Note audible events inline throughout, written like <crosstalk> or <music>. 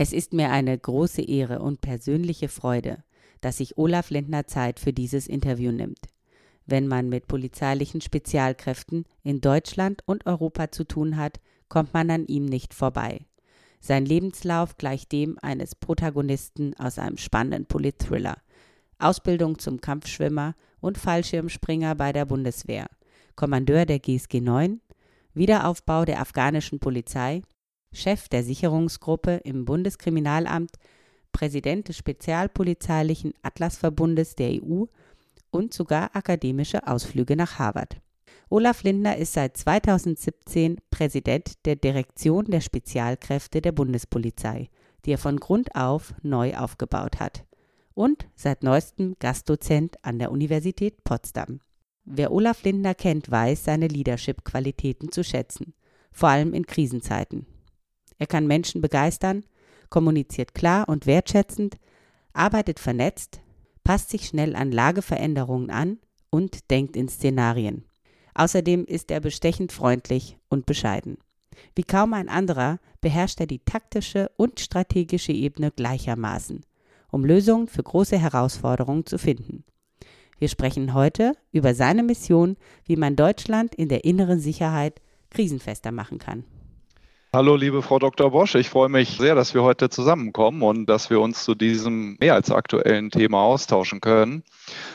Es ist mir eine große Ehre und persönliche Freude, dass sich Olaf Lindner Zeit für dieses Interview nimmt. Wenn man mit polizeilichen Spezialkräften in Deutschland und Europa zu tun hat, kommt man an ihm nicht vorbei. Sein Lebenslauf gleicht dem eines Protagonisten aus einem spannenden Politthriller. Ausbildung zum Kampfschwimmer und Fallschirmspringer bei der Bundeswehr, Kommandeur der GSG 9, Wiederaufbau der afghanischen Polizei Chef der Sicherungsgruppe im Bundeskriminalamt, Präsident des Spezialpolizeilichen Atlasverbundes der EU und sogar akademische Ausflüge nach Harvard. Olaf Lindner ist seit 2017 Präsident der Direktion der Spezialkräfte der Bundespolizei, die er von Grund auf neu aufgebaut hat. Und seit neuestem Gastdozent an der Universität Potsdam. Wer Olaf Lindner kennt, weiß seine Leadership-Qualitäten zu schätzen, vor allem in Krisenzeiten. Er kann Menschen begeistern, kommuniziert klar und wertschätzend, arbeitet vernetzt, passt sich schnell an Lageveränderungen an und denkt in Szenarien. Außerdem ist er bestechend freundlich und bescheiden. Wie kaum ein anderer beherrscht er die taktische und strategische Ebene gleichermaßen, um Lösungen für große Herausforderungen zu finden. Wir sprechen heute über seine Mission, wie man Deutschland in der inneren Sicherheit krisenfester machen kann. Hallo, liebe Frau Dr. Bosch. Ich freue mich sehr, dass wir heute zusammenkommen und dass wir uns zu diesem mehr als aktuellen Thema austauschen können.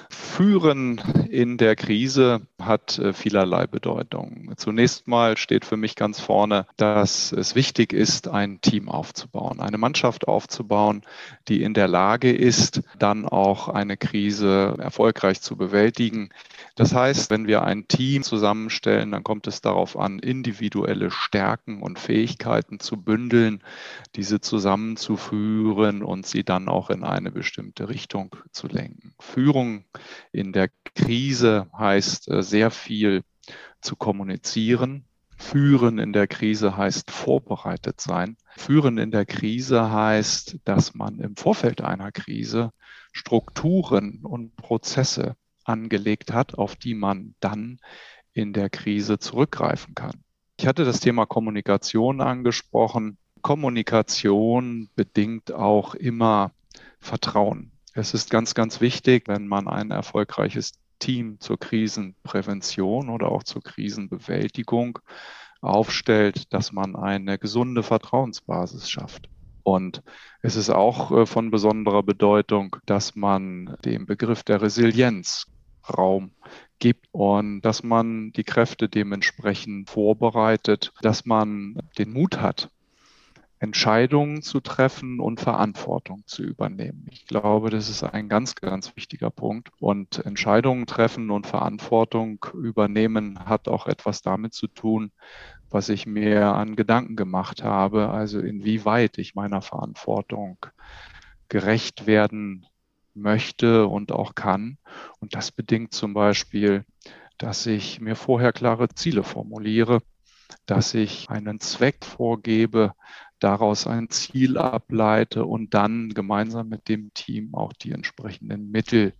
Führen in der Krise hat äh, vielerlei Bedeutung. Zunächst mal steht für mich ganz vorne, dass es wichtig ist, ein Team aufzubauen, eine Mannschaft aufzubauen, die in der Lage ist, dann auch eine Krise erfolgreich zu bewältigen. Das heißt, wenn wir ein Team zusammenstellen, dann kommt es darauf an, individuelle Stärken und Fähigkeiten zu bündeln, diese zusammenzuführen und sie dann auch in eine bestimmte Richtung zu lenken. Führung in der Krise heißt äh, sehr viel zu kommunizieren. Führen in der Krise heißt vorbereitet sein. Führen in der Krise heißt, dass man im Vorfeld einer Krise Strukturen und Prozesse angelegt hat, auf die man dann in der Krise zurückgreifen kann. Ich hatte das Thema Kommunikation angesprochen. Kommunikation bedingt auch immer Vertrauen. Es ist ganz, ganz wichtig, wenn man ein erfolgreiches Team zur Krisenprävention oder auch zur Krisenbewältigung aufstellt, dass man eine gesunde Vertrauensbasis schafft. Und es ist auch äh, von besonderer Bedeutung, dass man dem Begriff der Resilienz Raum gibt und dass man die Kräfte dementsprechend vorbereitet, dass man den Mut hat, Entscheidungen zu treffen und Verantwortung zu übernehmen. Ich glaube, das ist ein ganz, ganz wichtiger Punkt. Und Entscheidungen treffen und Verantwortung übernehmen hat auch etwas damit zu tun, was ich mir an Gedanken gemacht habe, also inwieweit ich meiner Verantwortung gerecht werden möchte und auch kann. Und das bedingt zum Beispiel, dass ich mir vorher klare Ziele formuliere, dass ich einen Zweck vorgebe, daraus ein Ziel ableite und dann gemeinsam mit dem Team auch die entsprechenden Mittel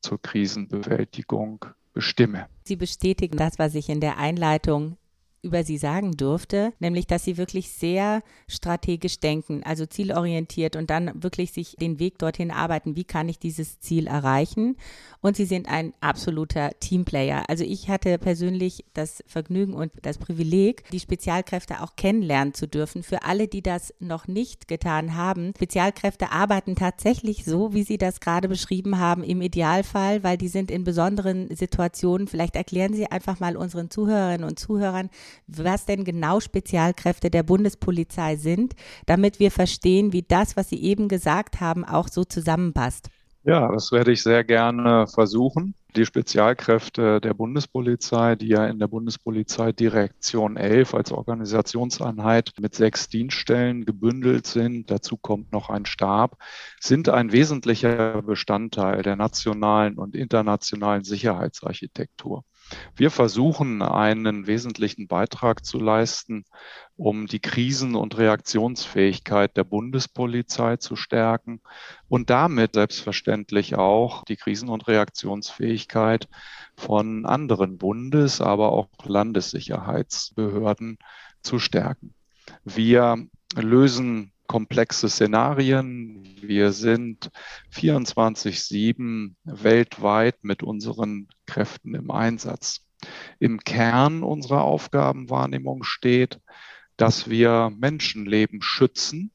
zur Krisenbewältigung bestimme. Sie bestätigen das, was ich in der Einleitung über sie sagen durfte, nämlich dass sie wirklich sehr strategisch denken, also zielorientiert und dann wirklich sich den Weg dorthin arbeiten, wie kann ich dieses Ziel erreichen. Und sie sind ein absoluter Teamplayer. Also ich hatte persönlich das Vergnügen und das Privileg, die Spezialkräfte auch kennenlernen zu dürfen. Für alle, die das noch nicht getan haben, Spezialkräfte arbeiten tatsächlich so, wie sie das gerade beschrieben haben, im Idealfall, weil die sind in besonderen Situationen. Vielleicht erklären Sie einfach mal unseren Zuhörerinnen und Zuhörern, was denn genau Spezialkräfte der Bundespolizei sind, damit wir verstehen, wie das, was Sie eben gesagt haben, auch so zusammenpasst. Ja, das werde ich sehr gerne versuchen. Die Spezialkräfte der Bundespolizei, die ja in der Bundespolizeidirektion 11 als Organisationseinheit mit sechs Dienststellen gebündelt sind, dazu kommt noch ein Stab, sind ein wesentlicher Bestandteil der nationalen und internationalen Sicherheitsarchitektur. Wir versuchen einen wesentlichen Beitrag zu leisten, um die Krisen- und Reaktionsfähigkeit der Bundespolizei zu stärken und damit selbstverständlich auch die Krisen- und Reaktionsfähigkeit von anderen Bundes-, aber auch Landessicherheitsbehörden zu stärken. Wir lösen komplexe Szenarien. Wir sind 24-7 weltweit mit unseren Kräften im Einsatz. Im Kern unserer Aufgabenwahrnehmung steht, dass wir Menschenleben schützen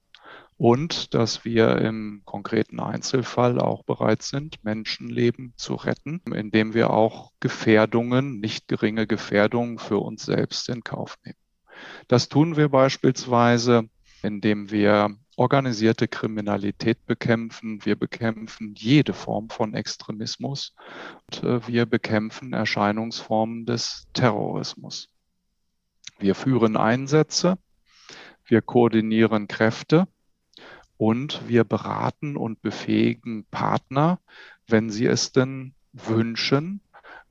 und dass wir im konkreten Einzelfall auch bereit sind, Menschenleben zu retten, indem wir auch Gefährdungen, nicht geringe Gefährdungen für uns selbst in Kauf nehmen. Das tun wir beispielsweise indem wir organisierte Kriminalität bekämpfen. Wir bekämpfen jede Form von Extremismus und äh, wir bekämpfen Erscheinungsformen des Terrorismus. Wir führen Einsätze, wir koordinieren Kräfte und wir beraten und befähigen Partner, wenn sie es denn wünschen,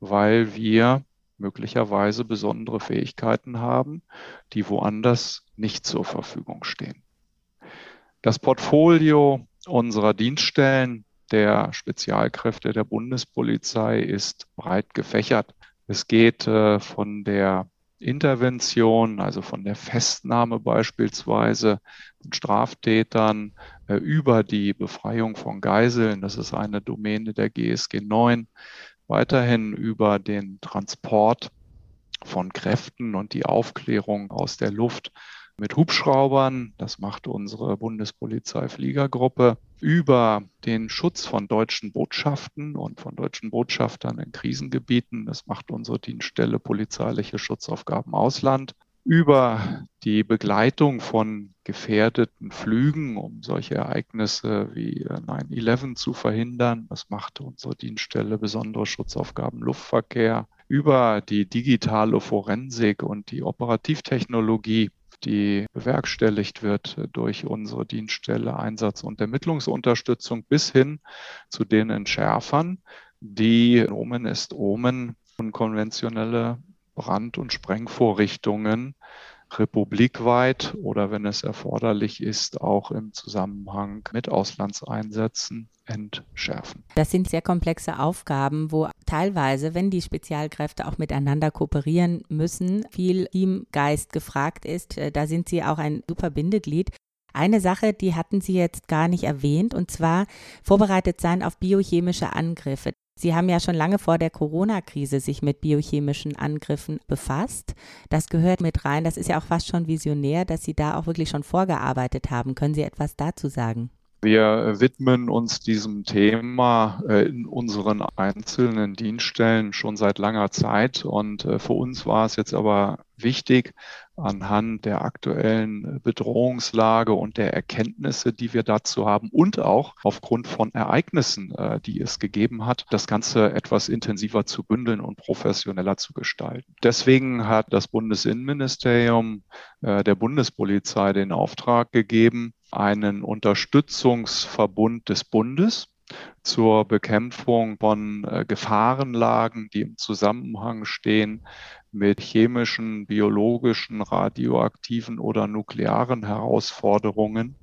weil wir möglicherweise besondere Fähigkeiten haben, die woanders nicht zur Verfügung stehen. Das Portfolio unserer Dienststellen der Spezialkräfte der Bundespolizei ist breit gefächert. Es geht äh, von der Intervention, also von der Festnahme beispielsweise von Straftätern äh, über die Befreiung von Geiseln, das ist eine Domäne der GSG 9, weiterhin über den Transport von Kräften und die Aufklärung aus der Luft mit Hubschraubern, das macht unsere Bundespolizei Fliegergruppe, über den Schutz von deutschen Botschaften und von deutschen Botschaftern in Krisengebieten, das macht unsere Dienststelle Polizeiliche Schutzaufgaben Ausland, über die Begleitung von gefährdeten Flügen, um solche Ereignisse wie 9-11 äh, zu verhindern. Das macht unsere Dienststelle besondere Schutzaufgaben Luftverkehr. Über die digitale Forensik und die Operativtechnologie, die bewerkstelligt wird durch unsere Dienststelle Einsatz- und Ermittlungsunterstützung bis hin zu den Entschärfern, die Omen ist Omen unkonventionelle Brand- und Sprengvorrichtungen republikweit oder wenn es erforderlich ist, auch im Zusammenhang mit Auslandseinsätzen entschärfen. Das sind sehr komplexe Aufgaben, wo teilweise, wenn die Spezialkräfte auch miteinander kooperieren müssen, viel Teamgeist gefragt ist. Äh, da sind Sie auch ein super Bindeglied. Eine Sache, die hatten Sie jetzt gar nicht erwähnt, und zwar vorbereitet sein auf biochemische Angriffe. Sie haben ja schon lange vor der Corona-Krise sich mit biochemischen Angriffen befasst. Das gehört mit rein. Das ist ja auch fast schon visionär, dass Sie da auch wirklich schon vorgearbeitet haben. Können Sie etwas dazu sagen? Wir widmen uns diesem Thema äh, in unseren einzelnen Dienststellen schon seit langer Zeit. Und äh, für uns war es jetzt aber wichtig, anhand der aktuellen Bedrohungslage und der Erkenntnisse, die wir dazu haben und auch aufgrund von Ereignissen, äh, die es gegeben hat, das Ganze etwas intensiver zu bündeln und professioneller zu gestalten. Deswegen hat das Bundesinnenministerium der Bundespolizei den Auftrag gegeben, einen Unterstützungsverbund des Bundes zur Bekämpfung von äh, Gefahrenlagen, die im Zusammenhang stehen mit chemischen, biologischen, radioaktiven oder nuklearen Herausforderungen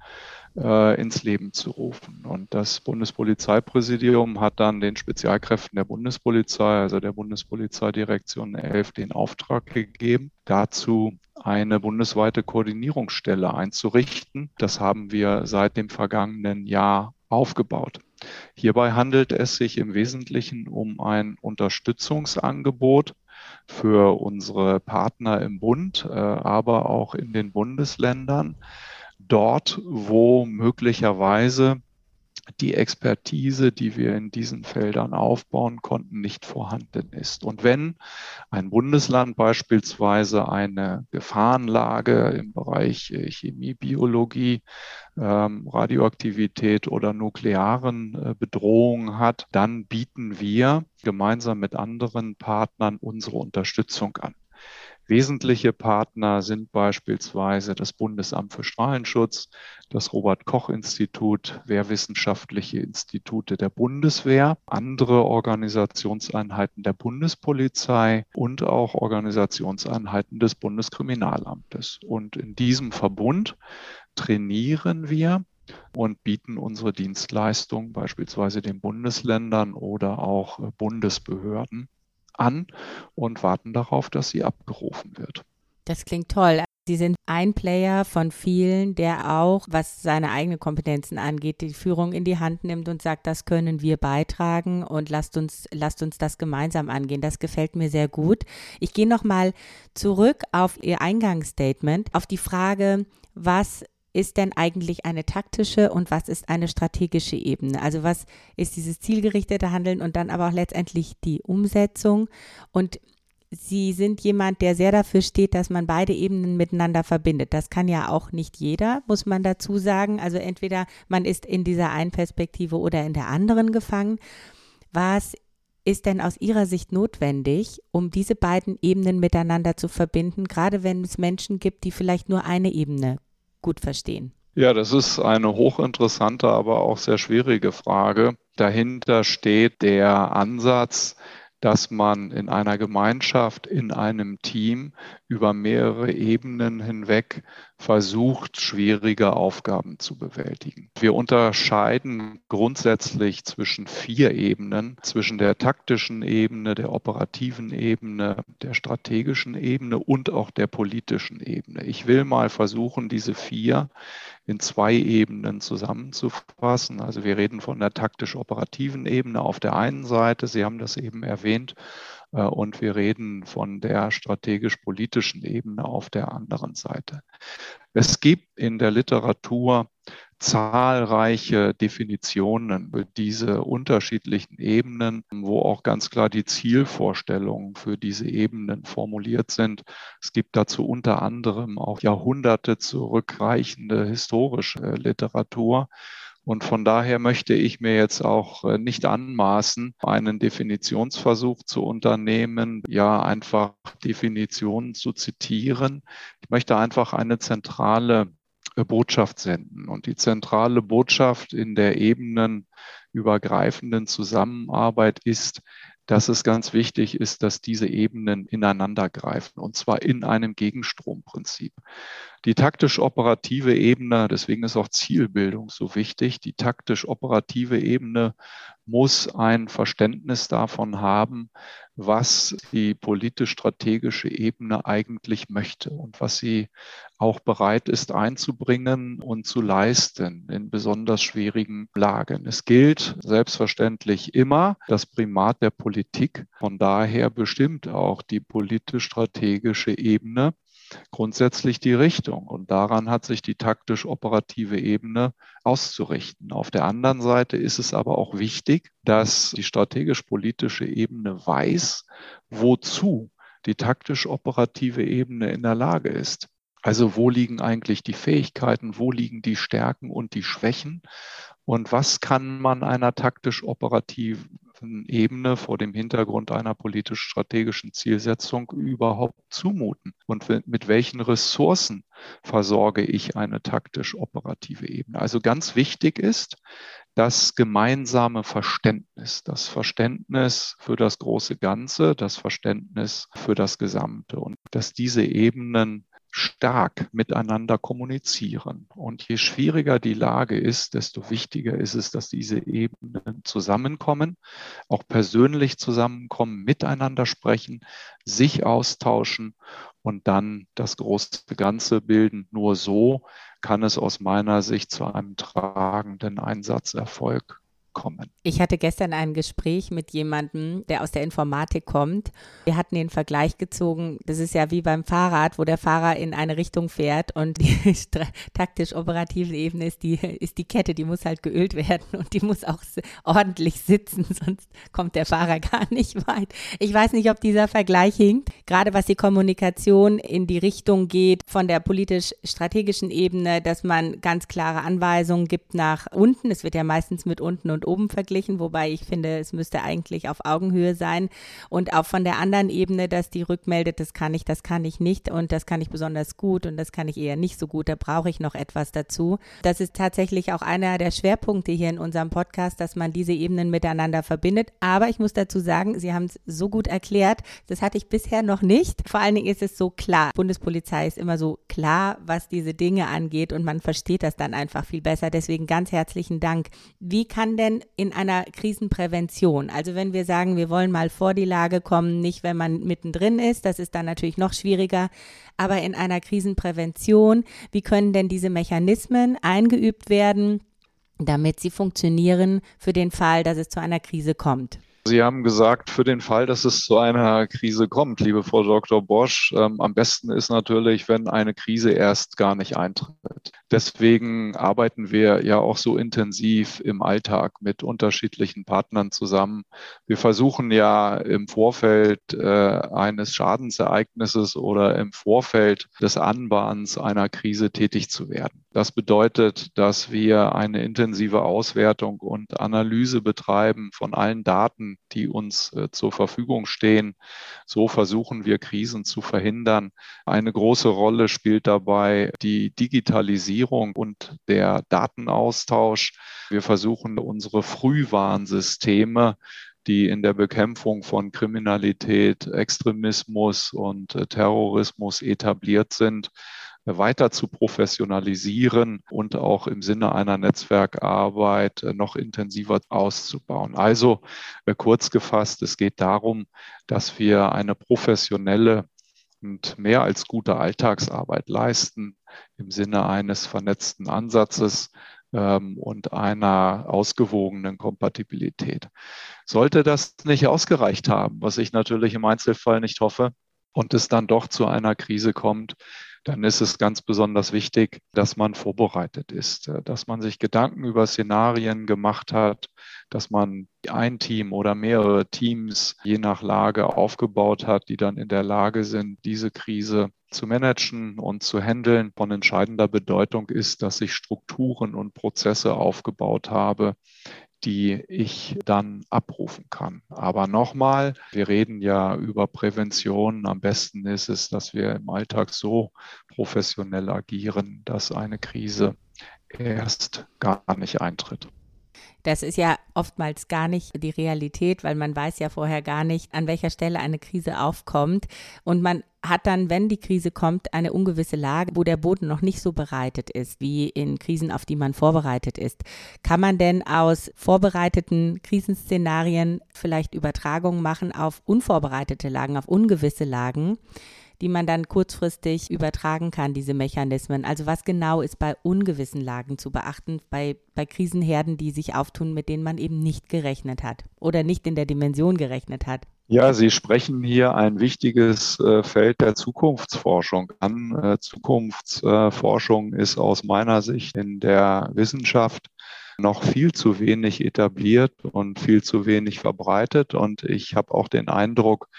äh, ins Leben zu rufen. Und das Bundespolizeipräsidium hat dann den Spezialkräften der Bundespolizei, also der Bundespolizeidirektion 11, den Auftrag gegeben, dazu eine bundesweite Koordinierungsstelle einzurichten. Das haben wir seit dem vergangenen Jahr aufgebaut. Hierbei handelt es sich im Wesentlichen um ein Unterstützungsangebot für unsere Partner im Bund, äh, aber auch in den Bundesländern, dort, wo möglicherweise die Expertise, die wir in diesen Feldern aufbauen konnten, nicht vorhanden ist. Und wenn ein Bundesland beispielsweise eine Gefahrenlage im Bereich äh, Chemie, Biologie ähm, Radioaktivität oder nuklearen äh, Bedrohungen hat, dann bieten wir gemeinsam mit anderen Partnern unsere Unterstützung an. Wesentliche Partner sind beispielsweise das Bundesamt für Strahlenschutz, das Robert Koch Institut, Wehrwissenschaftliche Institute der Bundeswehr, andere Organisationseinheiten der Bundespolizei und auch Organisationseinheiten des Bundeskriminalamtes. Und in diesem Verbund trainieren wir und bieten unsere Dienstleistung beispielsweise den Bundesländern oder auch Bundesbehörden an und warten darauf, dass sie abgerufen wird. Das klingt toll. Sie sind ein Player von vielen, der auch, was seine eigenen Kompetenzen angeht, die Führung in die Hand nimmt und sagt, das können wir beitragen und lasst uns, lasst uns das gemeinsam angehen. Das gefällt mir sehr gut. Ich gehe nochmal zurück auf Ihr Eingangsstatement, auf die Frage, was ist denn eigentlich eine taktische und was ist eine strategische Ebene? Also was ist dieses zielgerichtete Handeln und dann aber auch letztendlich die Umsetzung? Und Sie sind jemand, der sehr dafür steht, dass man beide Ebenen miteinander verbindet. Das kann ja auch nicht jeder, muss man dazu sagen. Also entweder man ist in dieser einen Perspektive oder in der anderen gefangen. Was ist denn aus Ihrer Sicht notwendig, um diese beiden Ebenen miteinander zu verbinden, gerade wenn es Menschen gibt, die vielleicht nur eine Ebene gut verstehen? Ja, das ist eine hochinteressante, aber auch sehr schwierige Frage. Dahinter steht der Ansatz, dass man in einer Gemeinschaft, in einem Team über mehrere Ebenen hinweg versucht, schwierige Aufgaben zu bewältigen. Wir unterscheiden grundsätzlich zwischen vier Ebenen, zwischen der taktischen Ebene, der operativen Ebene, der strategischen Ebene und auch der politischen Ebene. Ich will mal versuchen, diese vier in zwei Ebenen zusammenzufassen. Also wir reden von der taktisch-operativen Ebene auf der einen Seite, Sie haben das eben erwähnt, äh, und wir reden von der strategisch-politischen Ebene auf der anderen Seite. Es gibt in der Literatur zahlreiche Definitionen für diese unterschiedlichen Ebenen, wo auch ganz klar die Zielvorstellungen für diese Ebenen formuliert sind. Es gibt dazu unter anderem auch Jahrhunderte zurückreichende historische Literatur. Und von daher möchte ich mir jetzt auch äh, nicht anmaßen, einen Definitionsversuch zu unternehmen, ja einfach Definitionen zu zitieren. Ich möchte einfach eine zentrale äh, Botschaft senden. Und die zentrale Botschaft in der ebenenübergreifenden Zusammenarbeit ist, dass es ganz wichtig ist, dass diese Ebenen ineinander greifen und zwar in einem Gegenstromprinzip. Die taktisch-operative Ebene, deswegen ist auch Zielbildung so wichtig, die taktisch-operative Ebene muss ein Verständnis davon haben, was die politisch-strategische Ebene eigentlich möchte und was sie auch bereit ist einzubringen und zu leisten in besonders schwierigen Lagen. Es gilt selbstverständlich immer das Primat der Politik. Von daher bestimmt auch die politisch-strategische Ebene grundsätzlich die Richtung. Und daran hat sich die taktisch-operative Ebene auszurichten. Auf der anderen Seite ist es aber auch wichtig, dass die strategisch-politische Ebene weiß, wozu die taktisch-operative Ebene in der Lage ist. Also wo liegen eigentlich die Fähigkeiten, wo liegen die Stärken und die Schwächen und was kann man einer taktisch-operativen Ebene vor dem Hintergrund einer politisch-strategischen Zielsetzung überhaupt zumuten? Und mit welchen Ressourcen versorge ich eine taktisch-operative Ebene? Also ganz wichtig ist, das gemeinsame Verständnis, das Verständnis für das große Ganze, das Verständnis für das Gesamte und dass diese Ebenen stark miteinander kommunizieren. Und je schwieriger die Lage ist, desto wichtiger ist es, dass diese Ebenen zusammenkommen, auch persönlich zusammenkommen, miteinander sprechen, sich austauschen und dann das große Ganze bilden. Nur so kann es aus meiner Sicht zu einem tragenden Einsatzerfolg kommen. Ich hatte gestern ein Gespräch mit jemandem, der aus der Informatik kommt. Wir hatten den Vergleich gezogen, das ist ja wie beim Fahrrad, wo der Fahrer in eine Richtung fährt und die <laughs> taktisch-operative Ebene ist die, ist die Kette, die muss halt geölt werden und die muss auch ordentlich sitzen, <laughs> sonst kommt der Fahrer gar nicht weit. Ich weiß nicht, ob dieser Vergleich hinkt, gerade was die Kommunikation in die Richtung geht von der politisch-strategischen Ebene, dass man ganz klare Anweisungen gibt nach unten. Es wird ja meistens mit unten und oben verglichen, wobei ich finde, es müsste eigentlich auf Augenhöhe sein. Und auch von der anderen Ebene, dass die rückmeldet, das kann ich, das kann ich nicht und das kann ich besonders gut und das kann ich eher nicht so gut. Da brauche ich noch etwas dazu. Das ist tatsächlich auch einer der Schwerpunkte hier in unserem Podcast, dass man diese Ebenen miteinander verbindet. Aber ich muss dazu sagen, Sie haben es so gut erklärt. Das hatte ich bisher noch nicht. Vor allen Dingen ist es so klar. Bundespolizei ist immer so klar, was diese Dinge angeht und man versteht das dann einfach viel besser. Deswegen ganz herzlichen Dank. Wie kann denn in einer Krisenprävention, also wenn wir sagen, wir wollen mal vor die Lage kommen, nicht wenn man mittendrin ist, das ist dann natürlich noch schwieriger, aber in einer Krisenprävention, wie können denn diese Mechanismen eingeübt werden, damit sie funktionieren für den Fall, dass es zu einer Krise kommt? Sie haben gesagt, für den Fall, dass es zu einer Krise kommt, liebe Frau Dr. Bosch, ähm, am besten ist natürlich, wenn eine Krise erst gar nicht eintritt. Deswegen arbeiten wir ja auch so intensiv im Alltag mit unterschiedlichen Partnern zusammen. Wir versuchen ja im Vorfeld äh, eines Schadensereignisses oder im Vorfeld des Anbahns einer Krise tätig zu werden. Das bedeutet, dass wir eine intensive Auswertung und Analyse betreiben von allen Daten, die uns äh, zur Verfügung stehen. So versuchen wir Krisen zu verhindern. Eine große Rolle spielt dabei die Digitalisierung und der Datenaustausch. Wir versuchen unsere Frühwarnsysteme die in der Bekämpfung von Kriminalität, Extremismus und äh, Terrorismus etabliert sind, weiter zu professionalisieren und auch im Sinne einer Netzwerkarbeit äh, noch intensiver auszubauen. Also äh, kurz gefasst, es geht darum, dass wir eine professionelle und mehr als gute Alltagsarbeit leisten im Sinne eines vernetzten Ansatzes ähm, und einer ausgewogenen Kompatibilität. Sollte das nicht ausgereicht haben, was ich natürlich im Einzelfall nicht hoffe, und es dann doch zu einer Krise kommt, dann ist es ganz besonders wichtig, dass man vorbereitet ist, äh, dass man sich Gedanken über Szenarien gemacht hat, dass man ein Team oder mehrere Teams je nach Lage aufgebaut hat, die dann in der Lage sind, diese Krise zu managen und zu handeln. Von entscheidender Bedeutung ist, dass ich Strukturen und Prozesse aufgebaut habe, die ich dann abrufen kann. Aber nochmal, wir reden ja über Prävention. Am besten ist es, dass wir im Alltag so professionell agieren, dass eine Krise erst gar nicht eintritt. Das ist ja oftmals gar nicht die Realität, weil man weiß ja vorher gar nicht, an welcher Stelle eine Krise aufkommt. Und man hat dann, wenn die Krise kommt, eine ungewisse Lage, wo der Boden noch nicht so bereitet ist, wie in Krisen, auf die man vorbereitet ist. Kann man denn aus vorbereiteten Krisenszenarien vielleicht Übertragungen machen auf unvorbereitete Lagen, auf ungewisse Lagen? Die man dann kurzfristig übertragen kann, diese Mechanismen. Also was genau ist bei ungewissen Lagen zu beachten, bei, bei Krisenherden, die sich auftun, mit denen man eben nicht gerechnet hat oder nicht in der Dimension gerechnet hat? Ja, Sie sprechen hier ein wichtiges äh, Feld der Zukunftsforschung an. Äh, Zukunftsforschung ist aus meiner Sicht in der Wissenschaft noch viel zu wenig etabliert und viel zu wenig verbreitet. Und ich habe auch den Eindruck,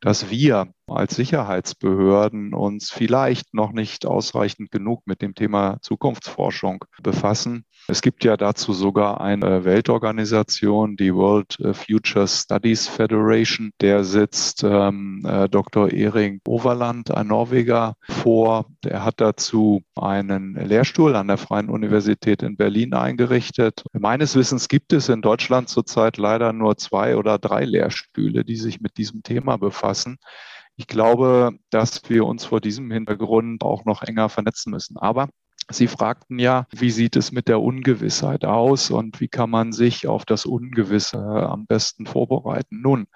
dass wir als Sicherheitsbehörden uns vielleicht noch nicht ausreichend genug mit dem Thema Zukunftsforschung befassen. Es gibt ja dazu sogar eine Weltorganisation, die World Future Studies Federation. Der sitzt ähm, äh, Dr. Ehring Overland, ein Norweger, vor. Der hat dazu einen Lehrstuhl an der Freien Universität in Berlin eingerichtet. Meines Wissens gibt es in Deutschland zurzeit leider nur zwei oder drei Lehrstühle, die sich mit diesem Thema befassen. Ich glaube, dass wir uns vor diesem Hintergrund auch noch enger vernetzen müssen. Aber Sie fragten ja, wie sieht es mit der Ungewissheit aus und wie kann man sich auf das Ungewisse am besten vorbereiten? Nun,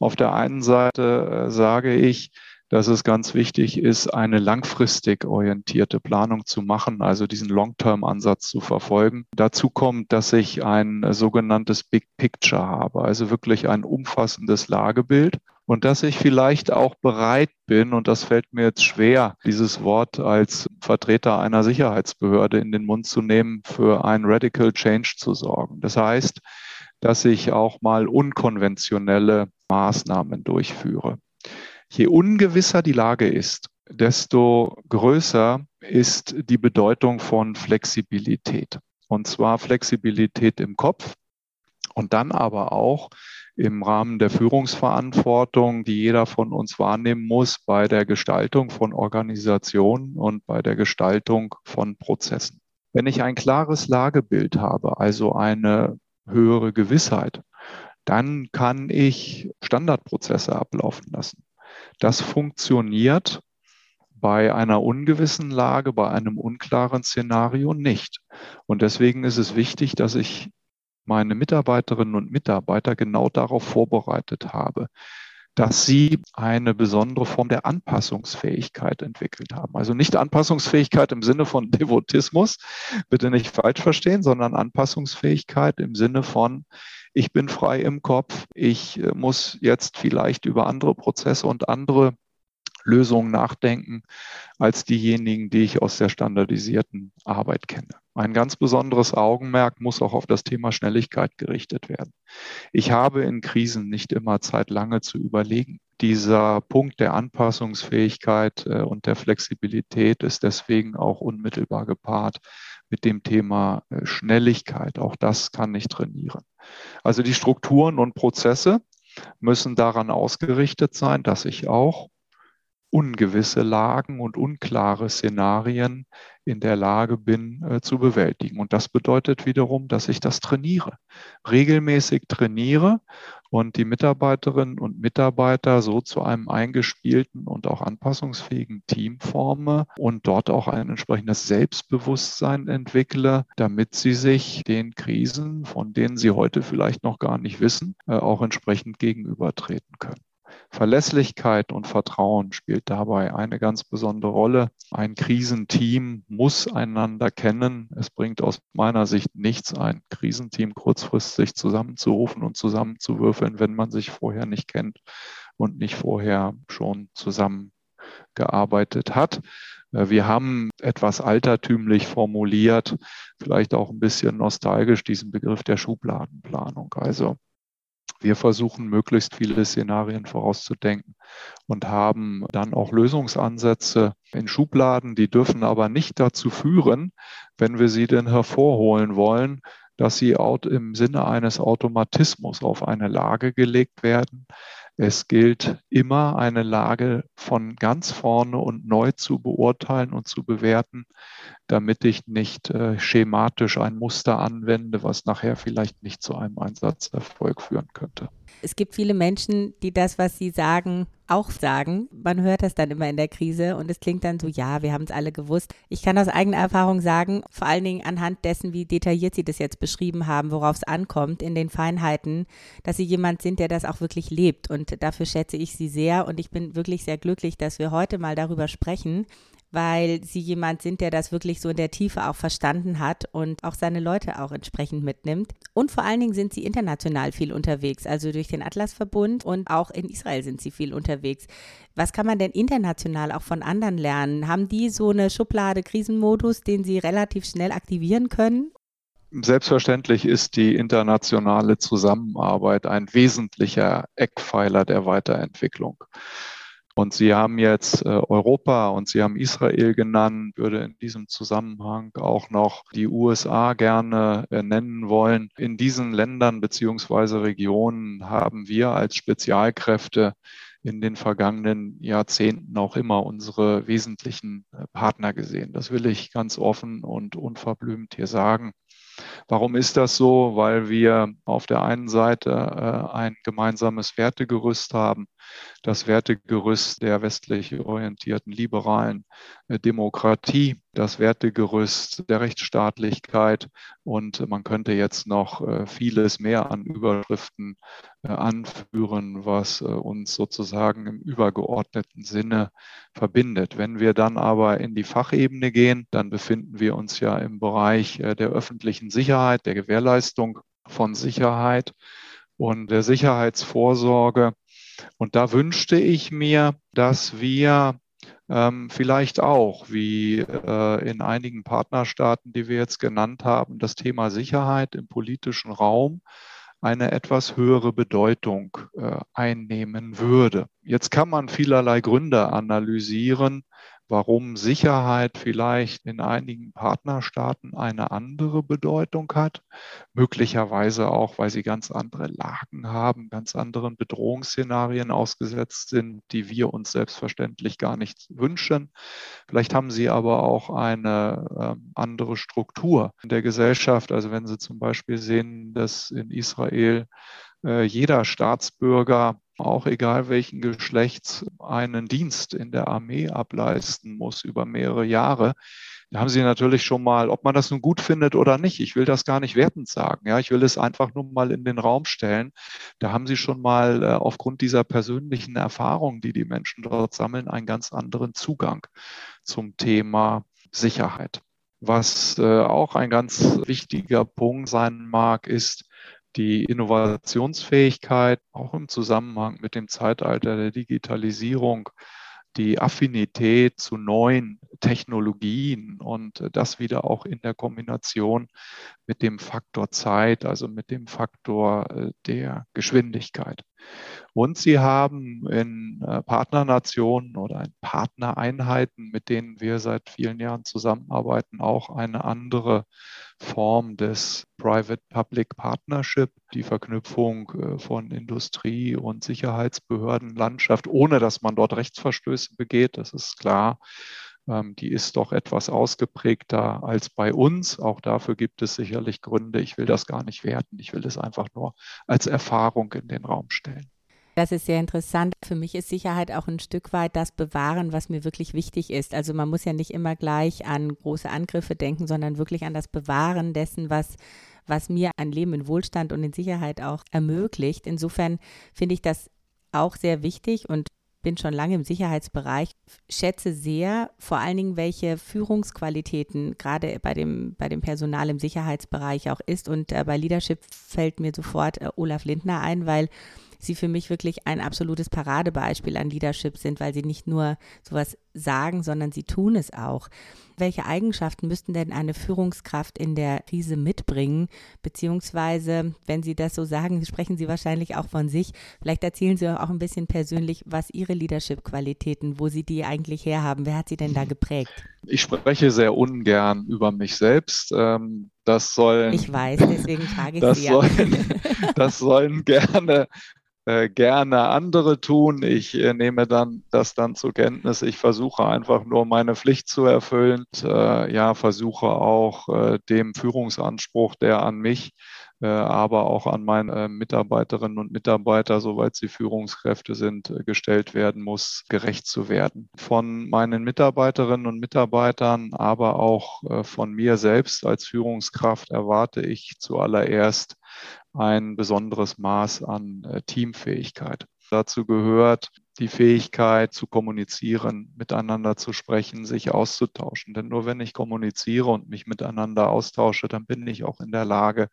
auf der einen Seite äh, sage ich, dass es ganz wichtig ist, eine langfristig orientierte Planung zu machen, also diesen Long-Term-Ansatz zu verfolgen. Dazu kommt, dass ich ein sogenanntes Big Picture habe, also wirklich ein umfassendes Lagebild und dass ich vielleicht auch bereit bin, und das fällt mir jetzt schwer, dieses Wort als Vertreter einer Sicherheitsbehörde in den Mund zu nehmen, für ein Radical Change zu sorgen. Das heißt, dass ich auch mal unkonventionelle Maßnahmen durchführe. Je ungewisser die Lage ist, desto größer ist die Bedeutung von Flexibilität. Und zwar Flexibilität im Kopf und dann aber auch im Rahmen der Führungsverantwortung, die jeder von uns wahrnehmen muss bei der Gestaltung von Organisationen und bei der Gestaltung von Prozessen. Wenn ich ein klares Lagebild habe, also eine höhere Gewissheit, dann kann ich Standardprozesse ablaufen lassen. Das funktioniert bei einer ungewissen Lage, bei einem unklaren Szenario nicht. Und deswegen ist es wichtig, dass ich meine Mitarbeiterinnen und Mitarbeiter genau darauf vorbereitet habe, dass sie eine besondere Form der Anpassungsfähigkeit entwickelt haben. Also nicht Anpassungsfähigkeit im Sinne von <laughs> Devotismus, bitte nicht falsch verstehen, sondern Anpassungsfähigkeit im Sinne von, ich bin frei im Kopf, ich äh, muss jetzt vielleicht über andere Prozesse und andere Lösungen nachdenken als diejenigen, die ich aus der standardisierten Arbeit kenne. Ein ganz besonderes Augenmerk muss auch auf das Thema Schnelligkeit gerichtet werden. Ich habe in Krisen nicht immer Zeit, lange zu überlegen. Dieser Punkt der Anpassungsfähigkeit äh, und der Flexibilität ist deswegen auch unmittelbar gepaart mit dem Thema äh, Schnelligkeit. Auch das kann ich trainieren. Also die Strukturen und Prozesse müssen daran ausgerichtet sein, dass ich auch ungewisse Lagen und unklare Szenarien in der Lage bin äh, zu bewältigen. Und das bedeutet wiederum, dass ich das trainiere, regelmäßig trainiere und die Mitarbeiterinnen und Mitarbeiter so zu einem eingespielten und auch anpassungsfähigen Team forme und dort auch ein entsprechendes Selbstbewusstsein entwickle, damit sie sich den Krisen, von denen sie heute vielleicht noch gar nicht wissen, äh, auch entsprechend gegenübertreten können. Verlässlichkeit und Vertrauen spielt dabei eine ganz besondere Rolle. Ein Krisenteam muss einander kennen. Es bringt aus meiner Sicht nichts, ein Krisenteam kurzfristig zusammenzurufen und zusammenzuwürfeln, wenn man sich vorher nicht kennt und nicht vorher schon zusammengearbeitet hat. Wir haben etwas altertümlich formuliert, vielleicht auch ein bisschen nostalgisch, diesen Begriff der Schubladenplanung. Also wir versuchen möglichst viele Szenarien vorauszudenken und haben dann auch Lösungsansätze in Schubladen. Die dürfen aber nicht dazu führen, wenn wir sie denn hervorholen wollen, dass sie im Sinne eines Automatismus auf eine Lage gelegt werden. Es gilt immer, eine Lage von ganz vorne und neu zu beurteilen und zu bewerten, damit ich nicht äh, schematisch ein Muster anwende, was nachher vielleicht nicht zu einem Einsatzerfolg führen könnte. Es gibt viele Menschen, die das, was sie sagen, auch sagen. Man hört das dann immer in der Krise und es klingt dann so, ja, wir haben es alle gewusst. Ich kann aus eigener Erfahrung sagen, vor allen Dingen anhand dessen, wie detailliert Sie das jetzt beschrieben haben, worauf es ankommt, in den Feinheiten, dass Sie jemand sind, der das auch wirklich lebt. Und dafür schätze ich Sie sehr und ich bin wirklich sehr glücklich, dass wir heute mal darüber sprechen, weil sie jemand sind, der das wirklich so in der Tiefe auch verstanden hat und auch seine Leute auch entsprechend mitnimmt. Und vor allen Dingen sind sie international viel unterwegs, also durch den Atlasverbund und auch in Israel sind sie viel unterwegs. Was kann man denn international auch von anderen lernen? Haben die so eine Schublade Krisenmodus, den sie relativ schnell aktivieren können? Selbstverständlich ist die internationale Zusammenarbeit ein wesentlicher Eckpfeiler der Weiterentwicklung. Und Sie haben jetzt äh, Europa und Sie haben Israel genannt, würde in diesem Zusammenhang auch noch die USA gerne äh, nennen wollen. In diesen Ländern beziehungsweise Regionen haben wir als Spezialkräfte in den vergangenen Jahrzehnten auch immer unsere wesentlichen äh, Partner gesehen. Das will ich ganz offen und unverblümt hier sagen. Warum ist das so? Weil wir auf der einen Seite ein gemeinsames Wertegerüst haben, das Wertegerüst der westlich orientierten liberalen äh, Demokratie, das Wertegerüst der Rechtsstaatlichkeit und man könnte jetzt noch äh, vieles mehr an Überschriften äh, anführen, was uns sozusagen im übergeordneten Sinne verbindet. Wenn wir dann aber in die Fachebene gehen, dann befinden wir uns ja im Bereich der öffentlichen Sicherheit, der Gewährleistung von Sicherheit und der Sicherheitsvorsorge. Und da wünschte ich mir, dass wir ähm, vielleicht auch, wie äh, in einigen Partnerstaaten, die wir jetzt genannt haben, das Thema Sicherheit im politischen Raum eine etwas höhere Bedeutung äh, einnehmen würde. Jetzt kann man vielerlei Gründe analysieren, warum Sicherheit vielleicht in einigen Partnerstaaten eine andere Bedeutung hat, möglicherweise auch, weil sie ganz andere Lagen haben, ganz anderen Bedrohungsszenarien ausgesetzt sind, die wir uns selbstverständlich gar nicht wünschen. Vielleicht haben sie aber auch eine äh, andere Struktur in der Gesellschaft. Also wenn Sie zum Beispiel sehen, dass in Israel äh, jeder Staatsbürger auch egal welchen Geschlechts, einen Dienst in der Armee ableisten muss über mehrere Jahre. Da haben Sie natürlich schon mal, ob man das nun gut findet oder nicht, ich will das gar nicht wertend sagen. Ja, ich will es einfach nur mal in den Raum stellen. Da haben Sie schon mal äh, aufgrund dieser persönlichen Erfahrung, die die Menschen dort sammeln, einen ganz anderen Zugang zum Thema Sicherheit. Was äh, auch ein ganz wichtiger Punkt sein mag, ist, die Innovationsfähigkeit, auch im Zusammenhang mit dem Zeitalter der Digitalisierung, die Affinität zu neuen Technologien und das wieder auch in der Kombination mit dem Faktor Zeit, also mit dem Faktor äh, der Geschwindigkeit. Und sie haben in äh, Partnernationen oder in Partnereinheiten, mit denen wir seit vielen Jahren zusammenarbeiten, auch eine andere Form des Private-Public Partnership, die Verknüpfung äh, von Industrie und Sicherheitsbehördenlandschaft, ohne dass man dort Rechtsverstöße begeht, das ist klar. Ähm, die ist doch etwas ausgeprägter als bei uns. Auch dafür gibt es sicherlich Gründe. Ich will das gar nicht werten. Ich will es einfach nur als Erfahrung in den Raum stellen. Das ist sehr interessant. Für mich ist Sicherheit auch ein Stück weit das Bewahren, was mir wirklich wichtig ist. Also man muss ja nicht immer gleich an große Angriffe denken, sondern wirklich an das Bewahren dessen, was was mir ein Leben in Wohlstand und in Sicherheit auch ermöglicht. Insofern finde ich das auch sehr wichtig und bin schon lange im Sicherheitsbereich, schätze sehr vor allen Dingen, welche Führungsqualitäten gerade bei dem, bei dem Personal im Sicherheitsbereich auch ist. Und äh, bei Leadership fällt mir sofort äh, Olaf Lindner ein, weil sie für mich wirklich ein absolutes Paradebeispiel an Leadership sind, weil sie nicht nur sowas sagen, sondern sie tun es auch. Welche Eigenschaften müssten denn eine Führungskraft in der Krise mitbringen? Beziehungsweise, wenn Sie das so sagen, sprechen Sie wahrscheinlich auch von sich. Vielleicht erzählen Sie auch ein bisschen persönlich, was Ihre Leadership-Qualitäten, wo Sie die eigentlich herhaben. Wer hat Sie denn da geprägt? Ich spreche sehr ungern über mich selbst. Ähm, das sollen. Ich weiß, deswegen frage ich das Sie. Sollen, <laughs> das sollen gerne äh, gerne andere tun. Ich äh, nehme dann das dann zur Kenntnis. Ich versuche einfach nur meine Pflicht zu erfüllen. Und, äh, ja, versuche auch äh, dem Führungsanspruch, der an mich, äh, aber auch an meine Mitarbeiterinnen und Mitarbeiter, soweit sie Führungskräfte sind, gestellt werden muss, gerecht zu werden. Von meinen Mitarbeiterinnen und Mitarbeitern, aber auch von mir selbst als Führungskraft erwarte ich zuallererst ein besonderes Maß an äh, Teamfähigkeit. Dazu gehört die Fähigkeit zu kommunizieren, miteinander zu sprechen, sich auszutauschen. Denn nur wenn ich kommuniziere und mich miteinander austausche, dann bin ich auch in der Lage,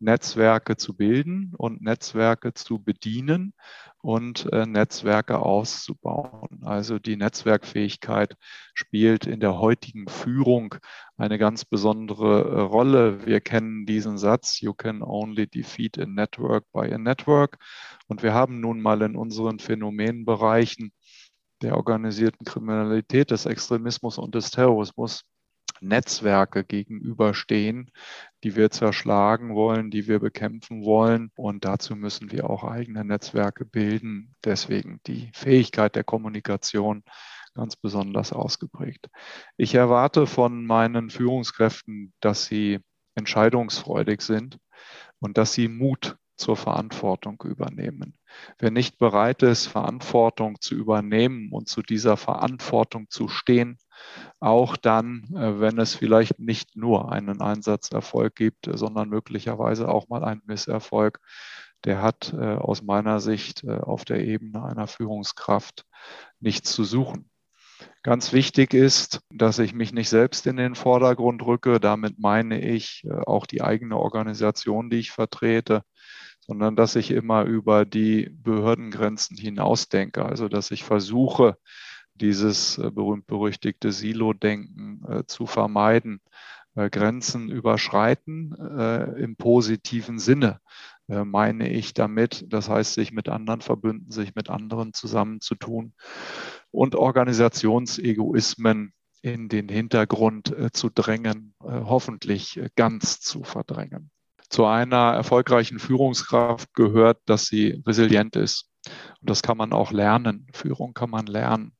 Netzwerke zu bilden und Netzwerke zu bedienen und äh, Netzwerke auszubauen. Also die Netzwerkfähigkeit spielt in der heutigen Führung eine ganz besondere äh, Rolle. Wir kennen diesen Satz, you can only defeat a network by a network. Und wir haben nun mal in unseren Phänomenbereichen der organisierten Kriminalität, des Extremismus und des Terrorismus Netzwerke gegenüberstehen, die wir zerschlagen wollen, die wir bekämpfen wollen. Und dazu müssen wir auch eigene Netzwerke bilden. Deswegen die Fähigkeit der Kommunikation ganz besonders ausgeprägt. Ich erwarte von meinen Führungskräften, dass sie entscheidungsfreudig sind und dass sie Mut zur Verantwortung übernehmen. Wer nicht bereit ist, Verantwortung zu übernehmen und zu dieser Verantwortung zu stehen, auch dann, äh, wenn es vielleicht nicht nur einen Einsatzerfolg gibt, sondern möglicherweise auch mal einen Misserfolg, der hat äh, aus meiner Sicht äh, auf der Ebene einer Führungskraft nichts zu suchen. Ganz wichtig ist, dass ich mich nicht selbst in den Vordergrund rücke. Damit meine ich auch die eigene Organisation, die ich vertrete, sondern dass ich immer über die Behördengrenzen hinausdenke. Also dass ich versuche, dieses äh, berühmt-berüchtigte Silo-Denken äh, zu vermeiden. Grenzen überschreiten äh, im positiven Sinne, meine ich damit. Das heißt, sich mit anderen verbünden, sich mit anderen zusammenzutun und Organisationsegoismen in den Hintergrund zu drängen, hoffentlich ganz zu verdrängen zu einer erfolgreichen Führungskraft gehört, dass sie resilient ist. Und das kann man auch lernen. Führung kann man lernen.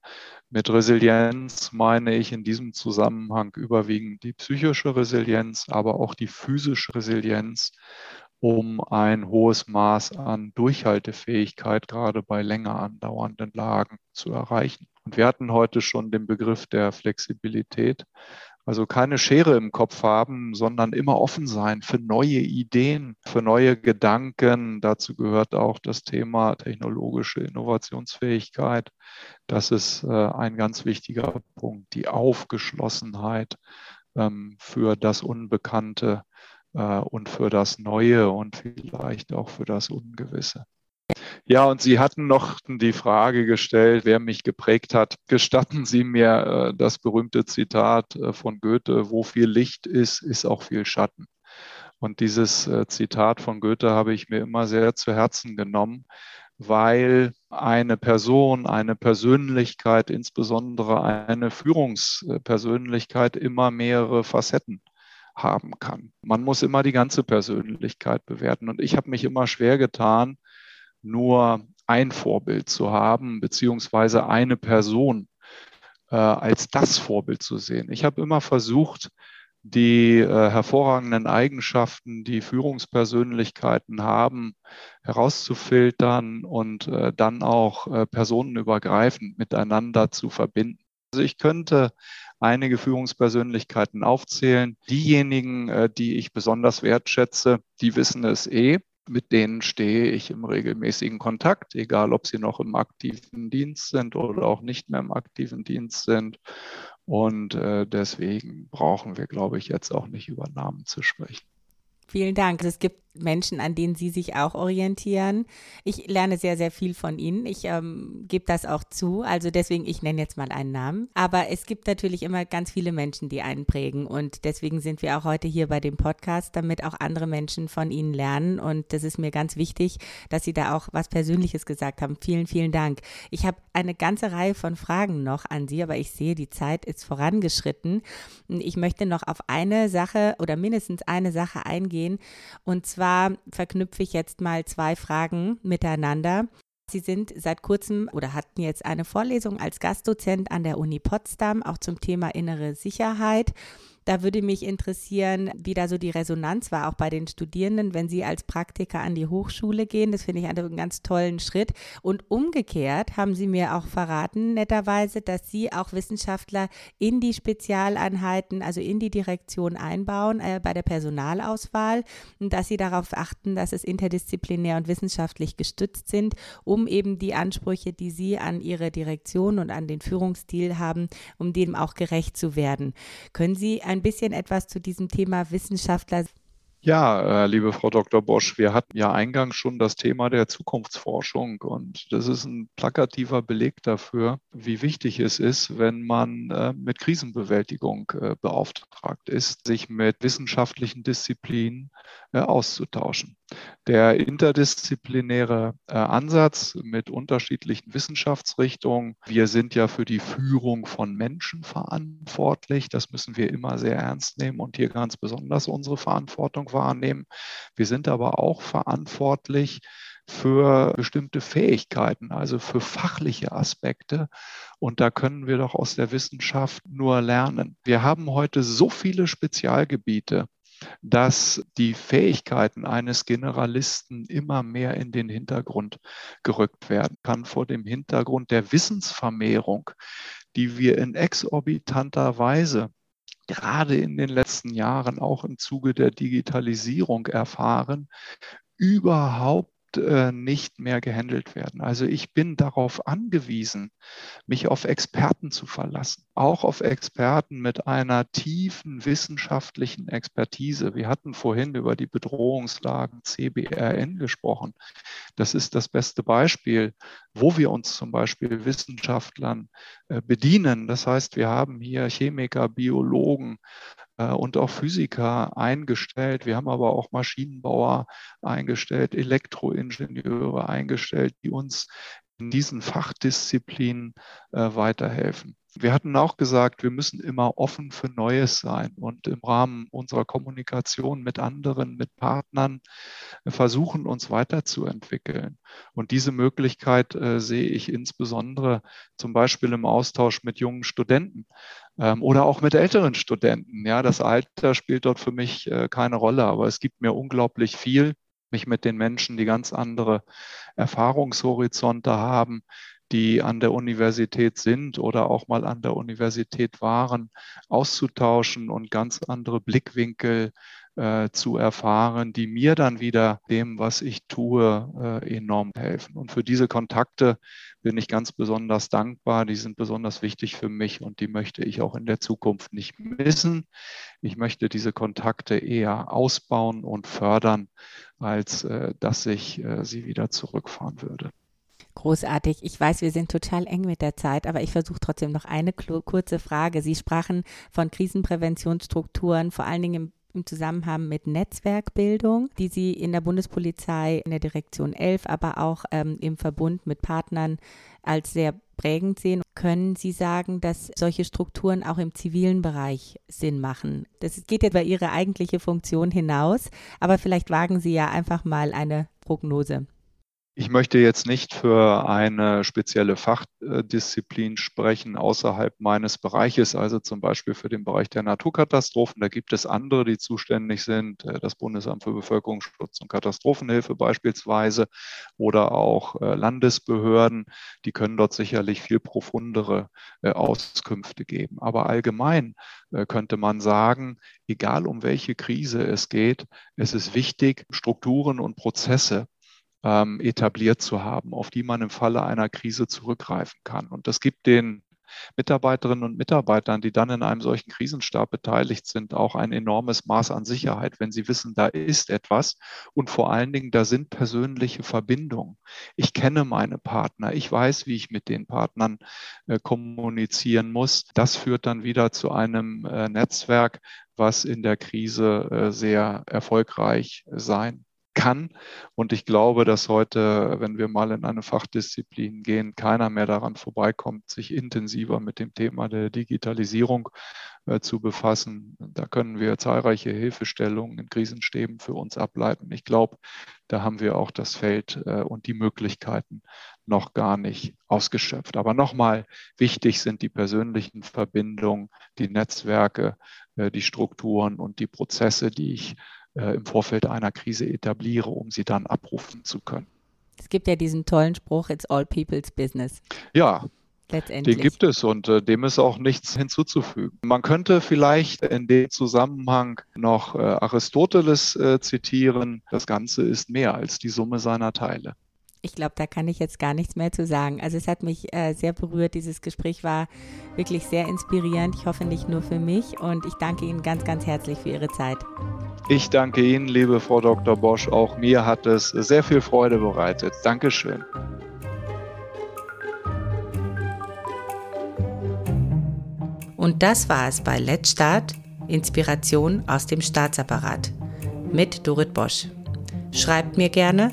Mit Resilienz meine ich in diesem Zusammenhang überwiegend die psychische Resilienz, aber auch die physische Resilienz, um ein hohes Maß an Durchhaltefähigkeit gerade bei länger andauernden Lagen zu erreichen. Und wir hatten heute schon den Begriff der Flexibilität. Also keine Schere im Kopf haben, sondern immer offen sein für neue Ideen, für neue Gedanken. Dazu gehört auch das Thema technologische Innovationsfähigkeit. Das ist äh, ein ganz wichtiger Punkt, die Aufgeschlossenheit ähm, für das Unbekannte äh, und für das Neue und vielleicht auch für das Ungewisse. Ja, und Sie hatten noch die Frage gestellt, wer mich geprägt hat. Gestatten Sie mir äh, das berühmte Zitat äh, von Goethe, wo viel Licht ist, ist auch viel Schatten. Und dieses äh, Zitat von Goethe habe ich mir immer sehr zu Herzen genommen, weil eine Person, eine Persönlichkeit, insbesondere eine Führungspersönlichkeit immer mehrere Facetten haben kann. Man muss immer die ganze Persönlichkeit bewerten. Und ich habe mich immer schwer getan, nur ein Vorbild zu haben, beziehungsweise eine Person äh, als das Vorbild zu sehen. Ich habe immer versucht, die äh, hervorragenden Eigenschaften, die Führungspersönlichkeiten haben, herauszufiltern und äh, dann auch äh, personenübergreifend miteinander zu verbinden. Also ich könnte einige Führungspersönlichkeiten aufzählen. Diejenigen, äh, die ich besonders wertschätze, die wissen es eh mit denen stehe ich im regelmäßigen Kontakt, egal ob sie noch im aktiven Dienst sind oder auch nicht mehr im aktiven Dienst sind. Und äh, deswegen brauchen wir, glaube ich, jetzt auch nicht über Namen zu sprechen. Vielen Dank. Es gibt Menschen, an denen Sie sich auch orientieren. Ich lerne sehr, sehr viel von Ihnen. Ich ähm, gebe das auch zu. Also deswegen, ich nenne jetzt mal einen Namen. Aber es gibt natürlich immer ganz viele Menschen, die einen prägen. Und deswegen sind wir auch heute hier bei dem Podcast, damit auch andere Menschen von Ihnen lernen. Und das ist mir ganz wichtig, dass Sie da auch was Persönliches gesagt haben. Vielen, vielen Dank. Ich habe eine ganze Reihe von Fragen noch an Sie, aber ich sehe, die Zeit ist vorangeschritten. Ich möchte noch auf eine Sache oder mindestens eine Sache eingehen. Und zwar zwar verknüpfe ich jetzt mal zwei Fragen miteinander. Sie sind seit kurzem oder hatten jetzt eine Vorlesung als Gastdozent an der Uni Potsdam, auch zum Thema innere Sicherheit. Da würde mich interessieren, wie da so die Resonanz war, auch bei den Studierenden, wenn sie als Praktiker an die Hochschule gehen. Das finde ich einen ganz tollen Schritt. Und umgekehrt haben sie mir auch verraten, netterweise, dass sie auch Wissenschaftler in die Spezialeinheiten, also in die Direktion einbauen äh, bei der Personalauswahl und dass sie darauf achten, dass es interdisziplinär und wissenschaftlich gestützt sind, um eben die Ansprüche, die sie an ihre Direktion und an den Führungsstil haben, um dem auch gerecht zu werden. Können Sie ein ein bisschen etwas zu diesem Thema Wissenschaftler ja, äh, liebe Frau Dr. Bosch, wir hatten ja eingangs schon das Thema der Zukunftsforschung und das ist ein plakativer Beleg dafür, wie wichtig es ist, wenn man äh, mit Krisenbewältigung äh, beauftragt ist, sich mit wissenschaftlichen Disziplinen auszutauschen. Der interdisziplinäre Ansatz mit unterschiedlichen Wissenschaftsrichtungen. Wir sind ja für die Führung von Menschen verantwortlich. Das müssen wir immer sehr ernst nehmen und hier ganz besonders unsere Verantwortung wahrnehmen. Wir sind aber auch verantwortlich für bestimmte Fähigkeiten, also für fachliche Aspekte. Und da können wir doch aus der Wissenschaft nur lernen. Wir haben heute so viele Spezialgebiete dass die Fähigkeiten eines Generalisten immer mehr in den Hintergrund gerückt werden kann. Vor dem Hintergrund der Wissensvermehrung, die wir in exorbitanter Weise gerade in den letzten Jahren auch im Zuge der Digitalisierung erfahren, überhaupt äh, nicht mehr gehandelt werden. Also ich bin darauf angewiesen, mich auf Experten zu verlassen, auch auf Experten mit einer tiefen wissenschaftlichen Expertise. Wir hatten vorhin über die Bedrohungslagen CBRN gesprochen. Das ist das beste Beispiel, wo wir uns zum Beispiel Wissenschaftlern äh, bedienen. Das heißt, wir haben hier Chemiker, Biologen, und auch Physiker eingestellt. Wir haben aber auch Maschinenbauer eingestellt, Elektroingenieure eingestellt, die uns in diesen Fachdisziplinen äh, weiterhelfen. Wir hatten auch gesagt, wir müssen immer offen für Neues sein und im Rahmen unserer Kommunikation mit anderen, mit Partnern äh, versuchen, uns weiterzuentwickeln. Und diese Möglichkeit äh, sehe ich insbesondere zum Beispiel im Austausch mit jungen Studenten ähm, oder auch mit älteren Studenten. Ja, das Alter spielt dort für mich äh, keine Rolle, aber es gibt mir unglaublich viel, mich mit den Menschen, die ganz andere Erfahrungshorizonte haben, die an der Universität sind oder auch mal an der Universität waren, auszutauschen und ganz andere Blickwinkel äh, zu erfahren, die mir dann wieder dem, was ich tue, äh, enorm helfen. Und für diese Kontakte bin ich ganz besonders dankbar. Die sind besonders wichtig für mich und die möchte ich auch in der Zukunft nicht missen. Ich möchte diese Kontakte eher ausbauen und fördern, als äh, dass ich äh, sie wieder zurückfahren würde. Großartig. Ich weiß, wir sind total eng mit der Zeit, aber ich versuche trotzdem noch eine kurze Frage. Sie sprachen von Krisenpräventionsstrukturen, vor allen Dingen im im Zusammenhang mit Netzwerkbildung, die Sie in der Bundespolizei in der Direktion 11, aber auch ähm, im Verbund mit Partnern als sehr prägend sehen. Können Sie sagen, dass solche Strukturen auch im zivilen Bereich Sinn machen? Das geht ja über Ihre eigentliche Funktion hinaus, aber vielleicht wagen Sie ja einfach mal eine Prognose. Ich möchte jetzt nicht für eine spezielle Fachdisziplin sprechen außerhalb meines Bereiches, also zum Beispiel für den Bereich der Naturkatastrophen. Da gibt es andere, die zuständig sind, äh, das Bundesamt für Bevölkerungsschutz und Katastrophenhilfe beispielsweise oder auch äh, Landesbehörden. Die können dort sicherlich viel profundere äh, Auskünfte geben. Aber allgemein könnte man sagen, egal um welche Krise es geht, es ist wichtig, Strukturen und Prozesse ähm, etabliert zu haben, auf die man im Falle einer Krise zurückgreifen kann. Und das gibt den Mitarbeiterinnen und Mitarbeitern, die dann in einem solchen Krisenstab beteiligt sind, auch ein enormes Maß an Sicherheit, wenn sie wissen, da ist etwas und vor allen Dingen, da sind persönliche Verbindungen. Ich kenne meine Partner, ich weiß, wie ich mit den Partnern äh, kommunizieren muss. Das führt dann wieder zu einem äh, Netzwerk, was in der Krise äh, sehr erfolgreich sein kann. Und ich glaube, dass heute, wenn wir mal in eine Fachdisziplin gehen, keiner mehr daran vorbeikommt, sich intensiver mit dem Thema der Digitalisierung äh, zu befassen. Da können wir zahlreiche Hilfestellungen in Krisenstäben für uns ableiten. Ich glaube, da haben wir auch das Feld äh, und die Möglichkeiten noch gar nicht ausgeschöpft. Aber nochmal, wichtig sind die persönlichen Verbindungen, die Netzwerke, äh, die Strukturen und die Prozesse, die ich äh, im Vorfeld einer Krise etabliere, um sie dann abrufen zu können. Es gibt ja diesen tollen Spruch, it's all people's business. Ja, Den gibt es und äh, dem ist auch nichts <laughs> hinzuzufügen. Man könnte vielleicht in dem Zusammenhang noch äh, Aristoteles äh, zitieren. Das Ganze ist mehr als die Summe seiner Teile ich glaube, da kann ich jetzt gar nichts mehr zu sagen. Also es hat mich äh, sehr berührt. Dieses Gespräch war wirklich sehr inspirierend. Ich hoffe nicht nur für mich und ich danke Ihnen ganz, ganz herzlich für Ihre Zeit. Ich danke Ihnen, liebe Frau Dr. Bosch. Auch mir hat es sehr viel Freude bereitet. Dankeschön. Und das war es bei Let's Start, Inspiration aus dem Staatsapparat mit Dorit Bosch. Schreibt mir gerne